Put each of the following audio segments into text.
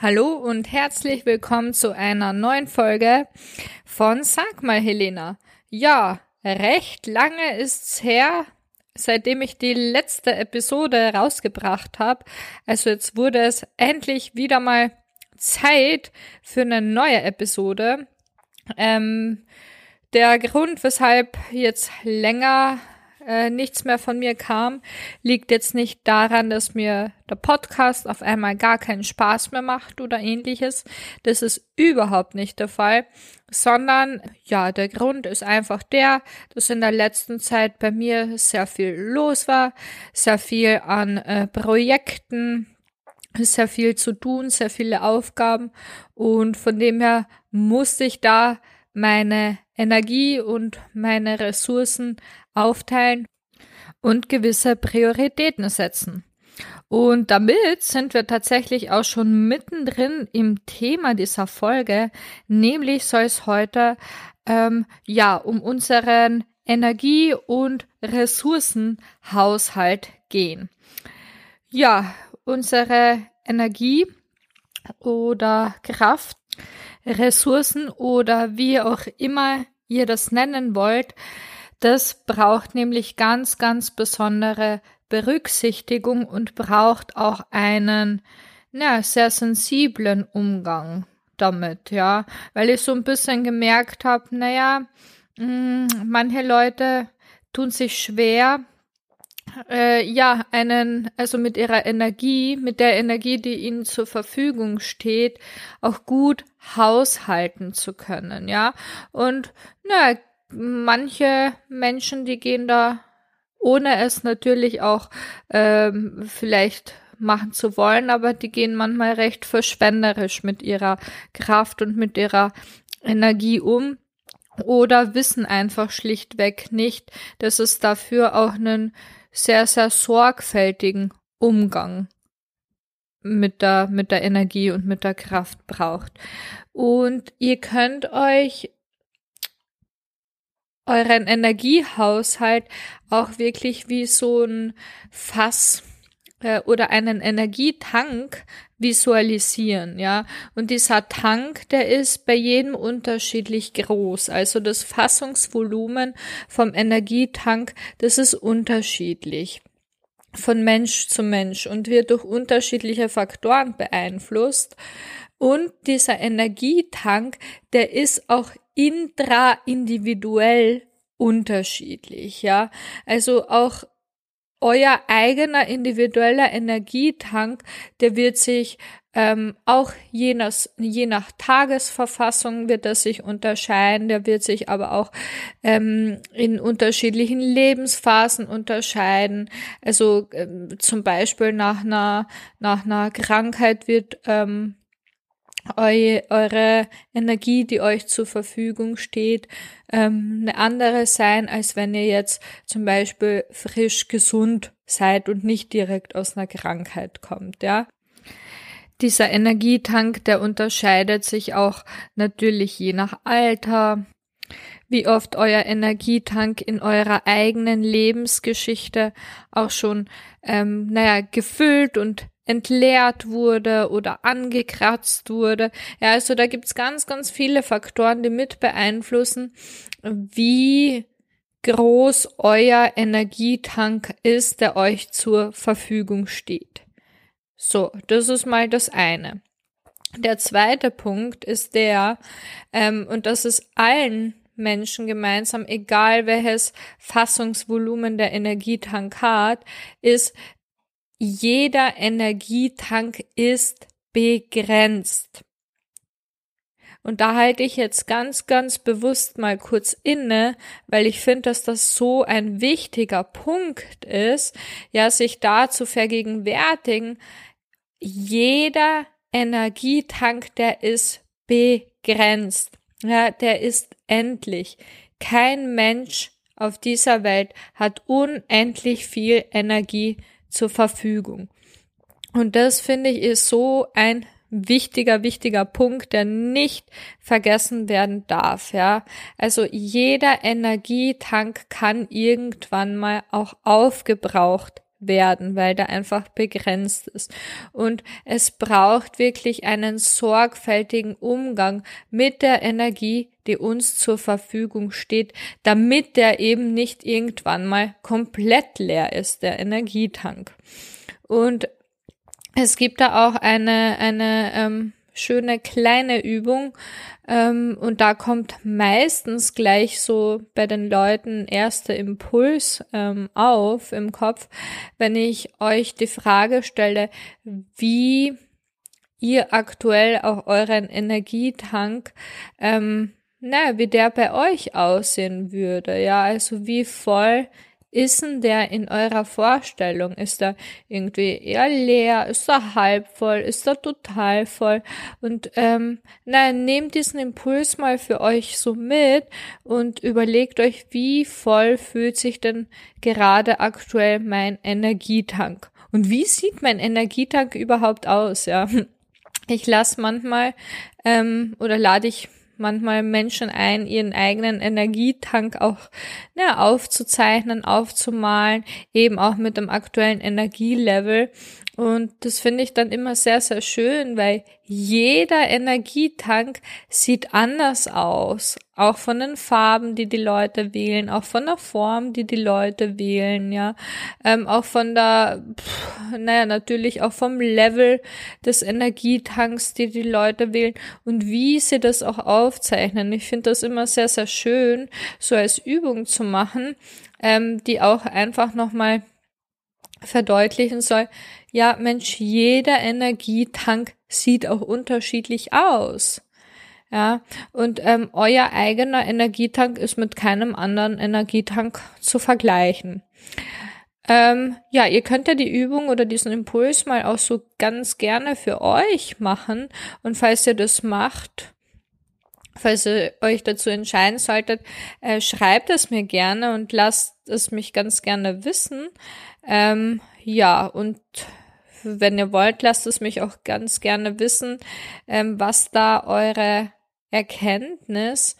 Hallo und herzlich willkommen zu einer neuen Folge von Sag mal Helena. Ja, recht lange ist's her, seitdem ich die letzte Episode rausgebracht habe. Also jetzt wurde es endlich wieder mal Zeit für eine neue Episode. Ähm, der Grund, weshalb jetzt länger äh, nichts mehr von mir kam, liegt jetzt nicht daran, dass mir der Podcast auf einmal gar keinen Spaß mehr macht oder ähnliches. Das ist überhaupt nicht der Fall, sondern ja, der Grund ist einfach der, dass in der letzten Zeit bei mir sehr viel los war, sehr viel an äh, Projekten, sehr viel zu tun, sehr viele Aufgaben und von dem her musste ich da meine Energie und meine Ressourcen aufteilen und gewisse Prioritäten setzen. Und damit sind wir tatsächlich auch schon mittendrin im Thema dieser Folge, nämlich soll es heute ähm, ja um unseren Energie- und Ressourcenhaushalt gehen. Ja, unsere Energie oder Kraft, Ressourcen oder wie auch immer ihr das nennen wollt, das braucht nämlich ganz, ganz besondere Berücksichtigung und braucht auch einen ja, sehr sensiblen Umgang damit, ja, weil ich so ein bisschen gemerkt habe, naja, mm, manche Leute tun sich schwer, äh, ja, einen, also mit ihrer Energie, mit der Energie, die ihnen zur Verfügung steht, auch gut haushalten zu können, ja. Und na, manche Menschen, die gehen da, ohne es natürlich auch ähm, vielleicht machen zu wollen, aber die gehen manchmal recht verschwenderisch mit ihrer Kraft und mit ihrer Energie um oder wissen einfach schlichtweg nicht, dass es dafür auch einen sehr, sehr sorgfältigen Umgang mit der, mit der Energie und mit der Kraft braucht. Und ihr könnt euch euren Energiehaushalt auch wirklich wie so ein Fass äh, oder einen Energietank visualisieren, ja. Und dieser Tank, der ist bei jedem unterschiedlich groß. Also das Fassungsvolumen vom Energietank, das ist unterschiedlich von Mensch zu Mensch und wird durch unterschiedliche Faktoren beeinflusst. Und dieser Energietank, der ist auch intraindividuell unterschiedlich, ja. Also auch euer eigener individueller Energietank, der wird sich ähm, auch je nach, je nach Tagesverfassung wird er sich unterscheiden, der wird sich aber auch ähm, in unterschiedlichen Lebensphasen unterscheiden. Also ähm, zum Beispiel nach einer, nach einer Krankheit wird ähm, eu, eure Energie, die euch zur Verfügung steht, ähm, eine andere sein, als wenn ihr jetzt zum Beispiel frisch gesund seid und nicht direkt aus einer Krankheit kommt, ja. Dieser Energietank, der unterscheidet sich auch natürlich je nach Alter, wie oft euer Energietank in eurer eigenen Lebensgeschichte auch schon, ähm, naja, gefüllt und entleert wurde oder angekratzt wurde. Ja, also da gibt's ganz, ganz viele Faktoren, die mit beeinflussen, wie groß euer Energietank ist, der euch zur Verfügung steht. So, das ist mal das eine. Der zweite Punkt ist der, ähm, und das ist allen Menschen gemeinsam, egal welches Fassungsvolumen der Energietank hat, ist, jeder Energietank ist begrenzt. Und da halte ich jetzt ganz, ganz bewusst mal kurz inne, weil ich finde, dass das so ein wichtiger Punkt ist, ja, sich da zu vergegenwärtigen, jeder Energietank, der ist begrenzt. Ja, der ist endlich. Kein Mensch auf dieser Welt hat unendlich viel Energie zur Verfügung. Und das finde ich ist so ein wichtiger, wichtiger Punkt, der nicht vergessen werden darf, ja. Also jeder Energietank kann irgendwann mal auch aufgebraucht werden, weil der einfach begrenzt ist. Und es braucht wirklich einen sorgfältigen Umgang mit der Energie, die uns zur Verfügung steht, damit der eben nicht irgendwann mal komplett leer ist, der Energietank. Und es gibt da auch eine, eine ähm, schöne kleine Übung. Ähm, und da kommt meistens gleich so bei den Leuten erster Impuls ähm, auf im Kopf, wenn ich euch die Frage stelle, wie ihr aktuell auch euren Energietank ähm, na, wie der bei euch aussehen würde, ja, also wie voll ist denn der in eurer Vorstellung? Ist er irgendwie eher leer? Ist er halb voll? Ist er total voll? Und ähm, nein, nehmt diesen Impuls mal für euch so mit und überlegt euch, wie voll fühlt sich denn gerade aktuell mein Energietank? Und wie sieht mein Energietank überhaupt aus? Ja, ich lasse manchmal ähm, oder lade ich manchmal Menschen ein, ihren eigenen Energietank auch ne, aufzuzeichnen, aufzumalen, eben auch mit dem aktuellen Energielevel. Und das finde ich dann immer sehr, sehr schön, weil jeder Energietank sieht anders aus. Auch von den Farben, die die Leute wählen, auch von der Form, die die Leute wählen, ja. Ähm, auch von der, pff, naja, natürlich auch vom Level des Energietanks, die die Leute wählen und wie sie das auch aufzeichnen. Ich finde das immer sehr, sehr schön, so als Übung zu machen, ähm, die auch einfach nochmal verdeutlichen soll, ja, Mensch, jeder Energietank sieht auch unterschiedlich aus. Ja, und ähm, euer eigener Energietank ist mit keinem anderen Energietank zu vergleichen. Ähm, ja, ihr könnt ja die Übung oder diesen Impuls mal auch so ganz gerne für euch machen. Und falls ihr das macht, falls ihr euch dazu entscheiden solltet, äh, schreibt es mir gerne und lasst es mich ganz gerne wissen. Ähm, ja, und wenn ihr wollt, lasst es mich auch ganz gerne wissen, ähm, was da eure Erkenntnis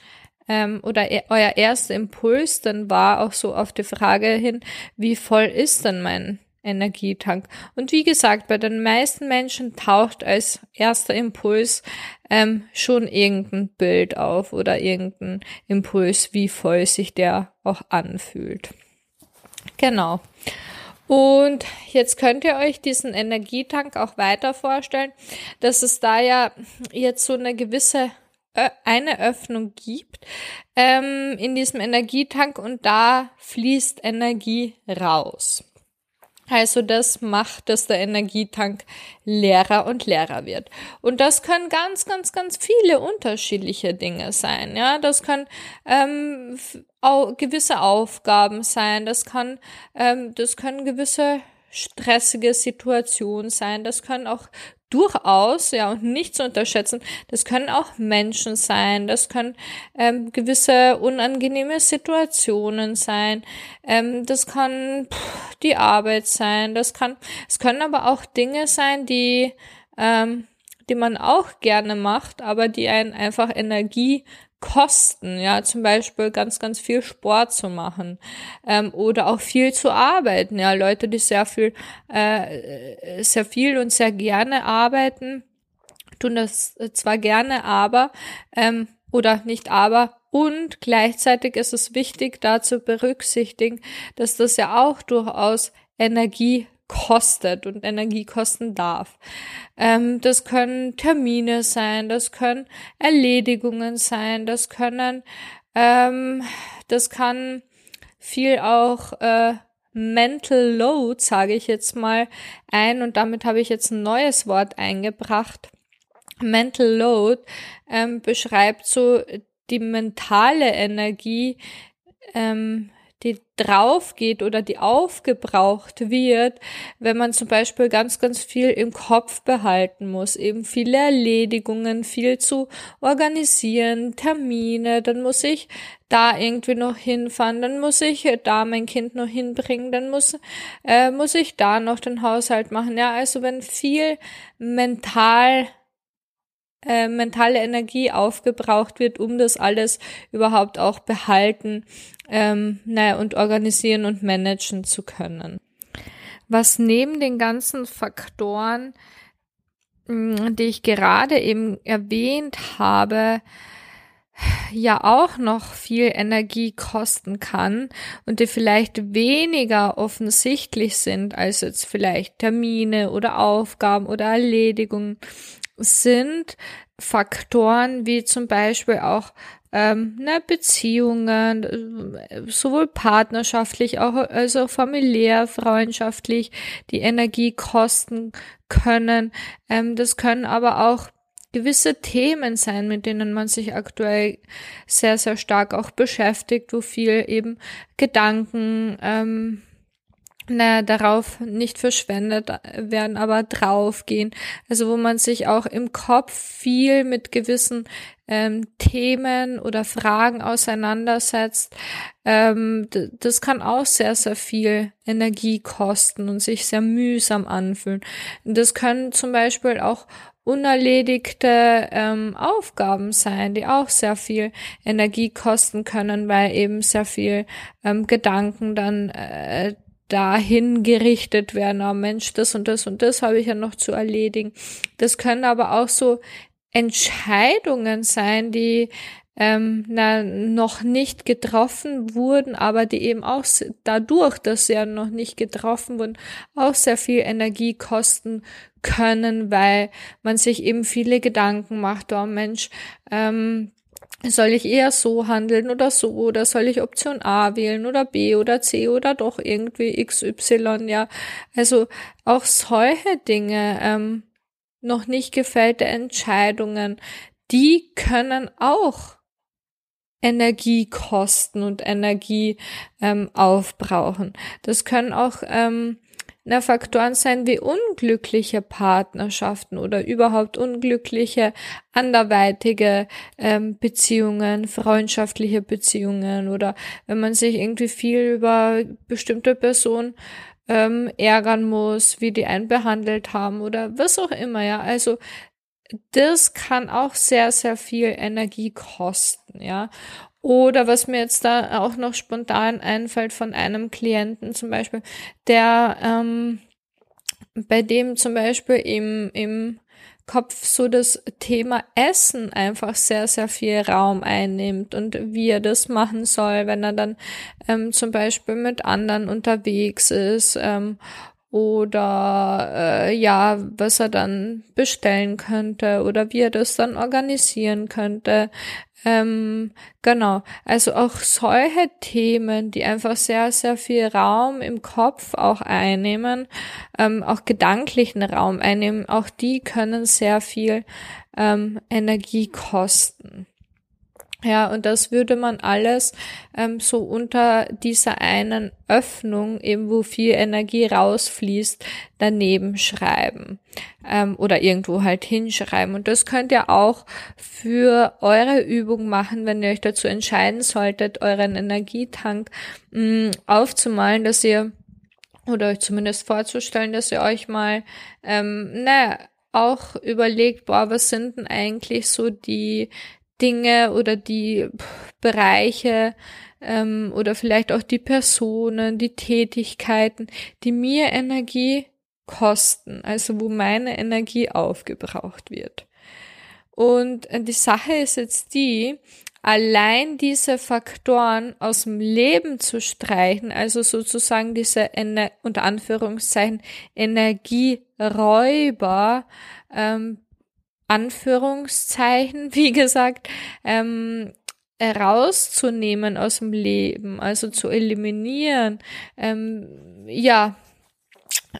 ähm, oder e euer erster Impuls dann war, auch so auf die Frage hin, wie voll ist denn mein Energietank? Und wie gesagt, bei den meisten Menschen taucht als erster Impuls ähm, schon irgendein Bild auf oder irgendein Impuls, wie voll sich der auch anfühlt. Genau. Und jetzt könnt ihr euch diesen Energietank auch weiter vorstellen, dass es da ja jetzt so eine gewisse eine Öffnung gibt ähm, in diesem Energietank und da fließt Energie raus. Also das macht, dass der Energietank leerer und leerer wird. Und das können ganz, ganz, ganz viele unterschiedliche Dinge sein. Ja, das können ähm, au gewisse Aufgaben sein. Das kann, ähm, das können gewisse stressige Situationen sein. Das können auch durchaus, ja, und nicht zu unterschätzen, das können auch Menschen sein, das können ähm, gewisse unangenehme Situationen sein, ähm, das kann pff, die Arbeit sein, das kann, es können aber auch Dinge sein, die, ähm, die man auch gerne macht, aber die einen einfach Energie Kosten, ja, zum Beispiel ganz, ganz viel Sport zu machen ähm, oder auch viel zu arbeiten, ja, Leute, die sehr viel, äh, sehr viel und sehr gerne arbeiten, tun das zwar gerne, aber ähm, oder nicht aber und gleichzeitig ist es wichtig, da zu berücksichtigen, dass das ja auch durchaus Energie kostet und Energie kosten darf. Ähm, das können Termine sein, das können Erledigungen sein, das können, ähm, das kann viel auch äh, Mental Load, sage ich jetzt mal ein, und damit habe ich jetzt ein neues Wort eingebracht. Mental Load ähm, beschreibt so die mentale Energie, ähm, die drauf geht oder die aufgebraucht wird, wenn man zum Beispiel ganz, ganz viel im Kopf behalten muss, eben viele Erledigungen, viel zu organisieren, Termine, dann muss ich da irgendwie noch hinfahren, dann muss ich da mein Kind noch hinbringen, dann muss, äh, muss ich da noch den Haushalt machen. Ja, also wenn viel mental äh, mentale Energie aufgebraucht wird, um das alles überhaupt auch behalten ähm, naja, und organisieren und managen zu können. was neben den ganzen Faktoren, mm, die ich gerade eben erwähnt habe, ja auch noch viel Energie kosten kann und die vielleicht weniger offensichtlich sind als jetzt vielleicht Termine oder Aufgaben oder Erledigungen sind Faktoren wie zum Beispiel auch ähm, ne, Beziehungen, sowohl partnerschaftlich, auch also familiär, freundschaftlich, die Energie kosten können. Ähm, das können aber auch gewisse Themen sein, mit denen man sich aktuell sehr, sehr stark auch beschäftigt, wo viel eben Gedanken ähm, na, darauf nicht verschwendet werden, aber draufgehen. Also wo man sich auch im Kopf viel mit gewissen ähm, Themen oder Fragen auseinandersetzt. Ähm, das kann auch sehr, sehr viel Energie kosten und sich sehr mühsam anfühlen. Das können zum Beispiel auch unerledigte ähm, Aufgaben sein, die auch sehr viel Energie kosten können, weil eben sehr viel ähm, Gedanken dann äh, dahin gerichtet werden, oh Mensch, das und das und das habe ich ja noch zu erledigen. Das können aber auch so Entscheidungen sein, die ähm, na, noch nicht getroffen wurden, aber die eben auch dadurch, dass sie ja noch nicht getroffen wurden, auch sehr viel Energie kosten können, weil man sich eben viele Gedanken macht, oh Mensch, ähm, soll ich eher so handeln oder so oder soll ich Option A wählen oder B oder C oder doch irgendwie XY, ja. Also auch solche Dinge, ähm, noch nicht gefällte Entscheidungen, die können auch Energie kosten und Energie ähm, aufbrauchen. Das können auch ähm, na, Faktoren sein wie unglückliche Partnerschaften oder überhaupt unglückliche anderweitige ähm, Beziehungen, freundschaftliche Beziehungen oder wenn man sich irgendwie viel über bestimmte Personen ähm, ärgern muss, wie die einen behandelt haben oder was auch immer, ja. Also das kann auch sehr, sehr viel Energie kosten, ja. Oder was mir jetzt da auch noch spontan einfällt von einem Klienten zum Beispiel, der ähm, bei dem zum Beispiel im, im Kopf so das Thema Essen einfach sehr, sehr viel Raum einnimmt und wie er das machen soll, wenn er dann ähm, zum Beispiel mit anderen unterwegs ist ähm, oder äh, ja, was er dann bestellen könnte oder wie er das dann organisieren könnte. Ähm, genau, also auch solche Themen, die einfach sehr, sehr viel Raum im Kopf auch einnehmen, ähm, auch gedanklichen Raum einnehmen, auch die können sehr viel ähm, Energie kosten. Ja, und das würde man alles ähm, so unter dieser einen Öffnung, eben wo viel Energie rausfließt, daneben schreiben ähm, oder irgendwo halt hinschreiben. Und das könnt ihr auch für eure Übung machen, wenn ihr euch dazu entscheiden solltet, euren Energietank mh, mm, aufzumalen, dass ihr oder euch zumindest vorzustellen, dass ihr euch mal, ähm, naja, auch überlegt, boah, was sind denn eigentlich so die Dinge oder die Bereiche ähm, oder vielleicht auch die Personen, die Tätigkeiten, die mir Energie kosten, also wo meine Energie aufgebraucht wird. Und äh, die Sache ist jetzt die, allein diese Faktoren aus dem Leben zu streichen, also sozusagen diese unter Anführungszeichen Energieräuber, ähm, Anführungszeichen, wie gesagt, ähm, rauszunehmen aus dem Leben, also zu eliminieren, ähm, ja,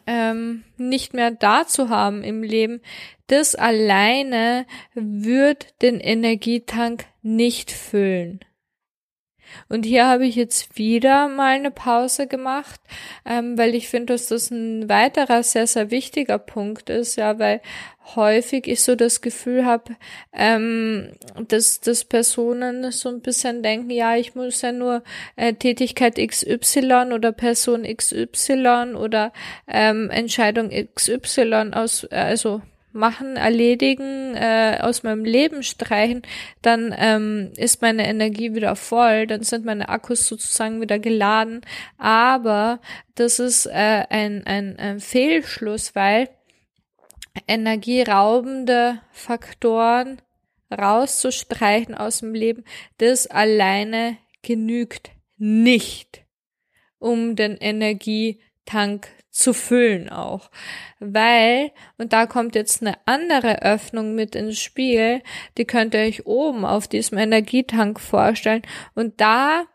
ähm, nicht mehr da zu haben im Leben, das alleine wird den Energietank nicht füllen. Und hier habe ich jetzt wieder mal eine Pause gemacht, ähm, weil ich finde, dass das ein weiterer sehr, sehr wichtiger Punkt ist, ja, weil häufig ich so das Gefühl habe, ähm, dass, dass Personen so ein bisschen denken, ja, ich muss ja nur äh, Tätigkeit XY oder Person XY oder ähm, Entscheidung XY aus, also machen, erledigen, äh, aus meinem Leben streichen, dann ähm, ist meine Energie wieder voll, dann sind meine Akkus sozusagen wieder geladen. Aber das ist äh, ein, ein, ein Fehlschluss, weil energieraubende Faktoren rauszustreichen aus dem Leben, das alleine genügt nicht, um den Energietank zu füllen auch. Weil, und da kommt jetzt eine andere Öffnung mit ins Spiel, die könnt ihr euch oben auf diesem Energietank vorstellen. Und da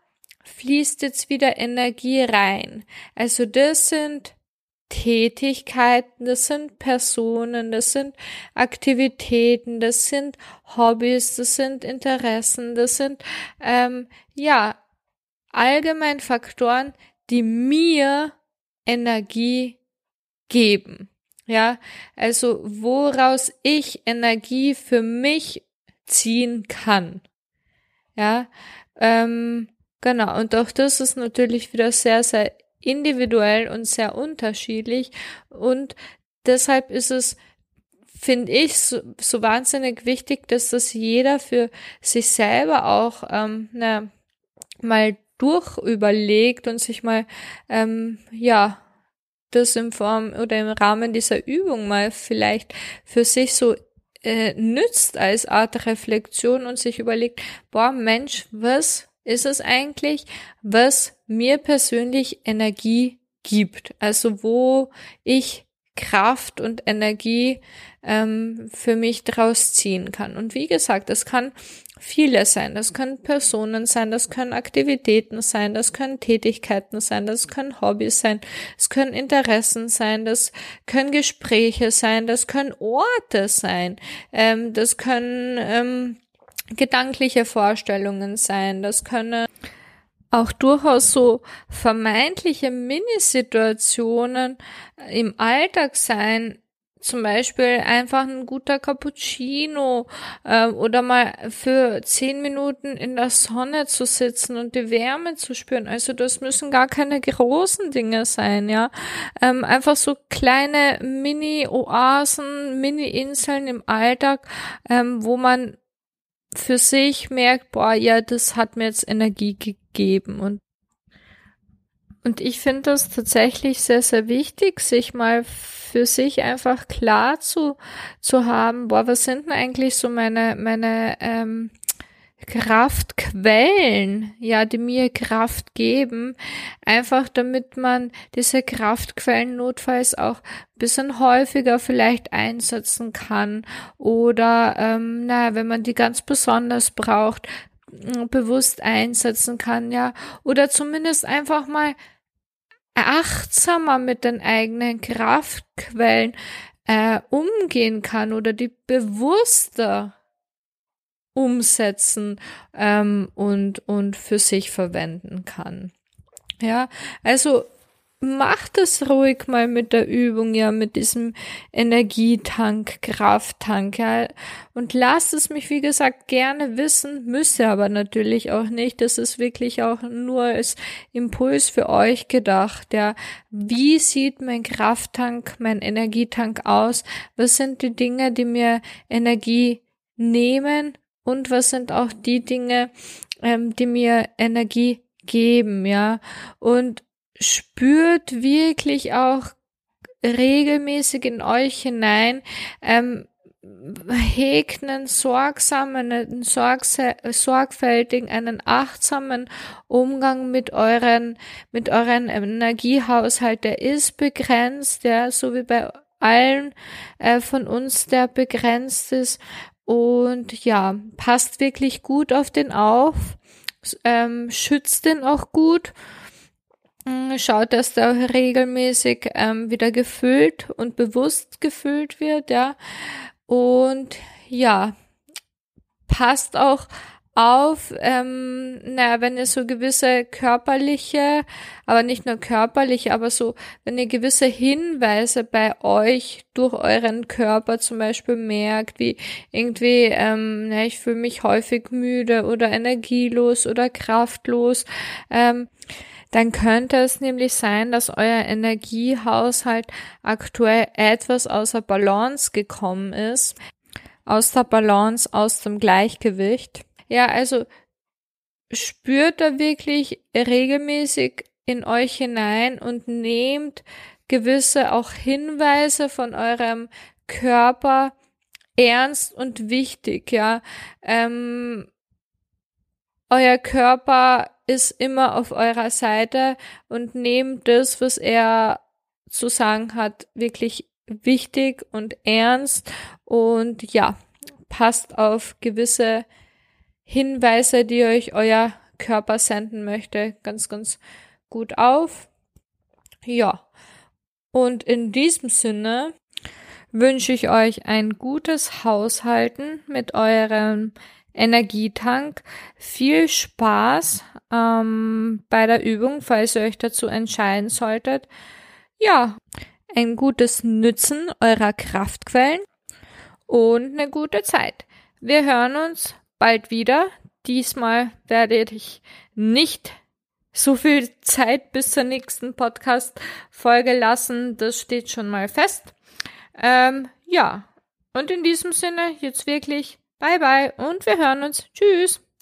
fließt jetzt wieder Energie rein. Also das sind Tätigkeiten, das sind Personen, das sind Aktivitäten, das sind Hobbys, das sind Interessen, das sind ähm, ja allgemein Faktoren, die mir Energie geben. Ja, also woraus ich Energie für mich ziehen kann. Ja, ähm, genau. Und auch das ist natürlich wieder sehr, sehr individuell und sehr unterschiedlich. Und deshalb ist es, finde ich, so, so, wahnsinnig wichtig, dass das jeder für sich selber auch ähm, na, mal durchüberlegt und sich mal, ähm, ja, das in Form oder im Rahmen dieser Übung mal vielleicht für sich so äh, nützt als Art Reflexion und sich überlegt, boah, Mensch, was ist es eigentlich, was mir persönlich Energie gibt? Also wo ich Kraft und Energie ähm, für mich draus ziehen kann. Und wie gesagt, das kann vieles sein. Das können Personen sein, das können Aktivitäten sein, das können Tätigkeiten sein, das können Hobbys sein, es können Interessen sein, das können Gespräche sein, das können Orte sein, ähm, das können ähm, gedankliche Vorstellungen sein, das können auch durchaus so vermeintliche Minisituationen im Alltag sein, zum Beispiel einfach ein guter Cappuccino äh, oder mal für zehn Minuten in der Sonne zu sitzen und die Wärme zu spüren. Also das müssen gar keine großen Dinge sein, ja. Ähm, einfach so kleine Mini-Oasen, Mini-Inseln im Alltag, ähm, wo man für sich merkt, boah, ja, das hat mir jetzt Energie gegeben und und ich finde das tatsächlich sehr, sehr wichtig, sich mal für sich einfach klar zu, zu haben, boah, was sind denn eigentlich so meine, meine ähm, Kraftquellen, ja, die mir Kraft geben, einfach damit man diese Kraftquellen notfalls auch ein bisschen häufiger vielleicht einsetzen kann. Oder, ähm, naja, wenn man die ganz besonders braucht, bewusst einsetzen kann, ja, oder zumindest einfach mal achtsamer mit den eigenen Kraftquellen äh, umgehen kann oder die bewusster umsetzen ähm, und, und für sich verwenden kann. Ja, also macht es ruhig mal mit der Übung, ja, mit diesem Energietank, Krafttank, ja, und lasst es mich, wie gesagt, gerne wissen, müsse aber natürlich auch nicht. Das ist wirklich auch nur als Impuls für euch gedacht, ja. Wie sieht mein Krafttank, mein Energietank aus? Was sind die Dinge, die mir Energie nehmen? Und was sind auch die Dinge, ähm, die mir Energie geben, ja? Und spürt wirklich auch regelmäßig in euch hinein, ähm, hegt einen sorgsamen, einen sorgfältigen, einen achtsamen Umgang mit euren, mit euren Energiehaushalt. Der ist begrenzt, ja, so wie bei allen äh, von uns, der begrenzt ist. Und ja, passt wirklich gut auf den auf, ähm, schützt den auch gut schaut, dass der regelmäßig ähm, wieder gefüllt und bewusst gefüllt wird, ja. Und ja, passt auch auf, ähm, naja, wenn ihr so gewisse körperliche, aber nicht nur körperliche, aber so, wenn ihr gewisse Hinweise bei euch durch euren Körper zum Beispiel merkt, wie irgendwie, ähm, na, ich fühle mich häufig müde oder energielos oder kraftlos, ähm, dann könnte es nämlich sein, dass euer Energiehaushalt aktuell etwas außer Balance gekommen ist, aus der Balance, aus dem Gleichgewicht. Ja, also spürt da wirklich regelmäßig in euch hinein und nehmt gewisse auch Hinweise von eurem Körper ernst und wichtig, ja. Ähm, euer Körper ist immer auf eurer Seite und nehmt das, was er zu sagen hat, wirklich wichtig und ernst und ja, passt auf gewisse Hinweise, die euch euer Körper senden möchte, ganz, ganz gut auf. Ja. Und in diesem Sinne wünsche ich euch ein gutes Haushalten mit eurem Energietank. Viel Spaß ähm, bei der Übung, falls ihr euch dazu entscheiden solltet. Ja, ein gutes Nützen eurer Kraftquellen und eine gute Zeit. Wir hören uns bald wieder. Diesmal werde ich nicht so viel Zeit bis zur nächsten Podcast-Folge lassen. Das steht schon mal fest. Ähm, ja, und in diesem Sinne jetzt wirklich bye bye und wir hören uns. Tschüss.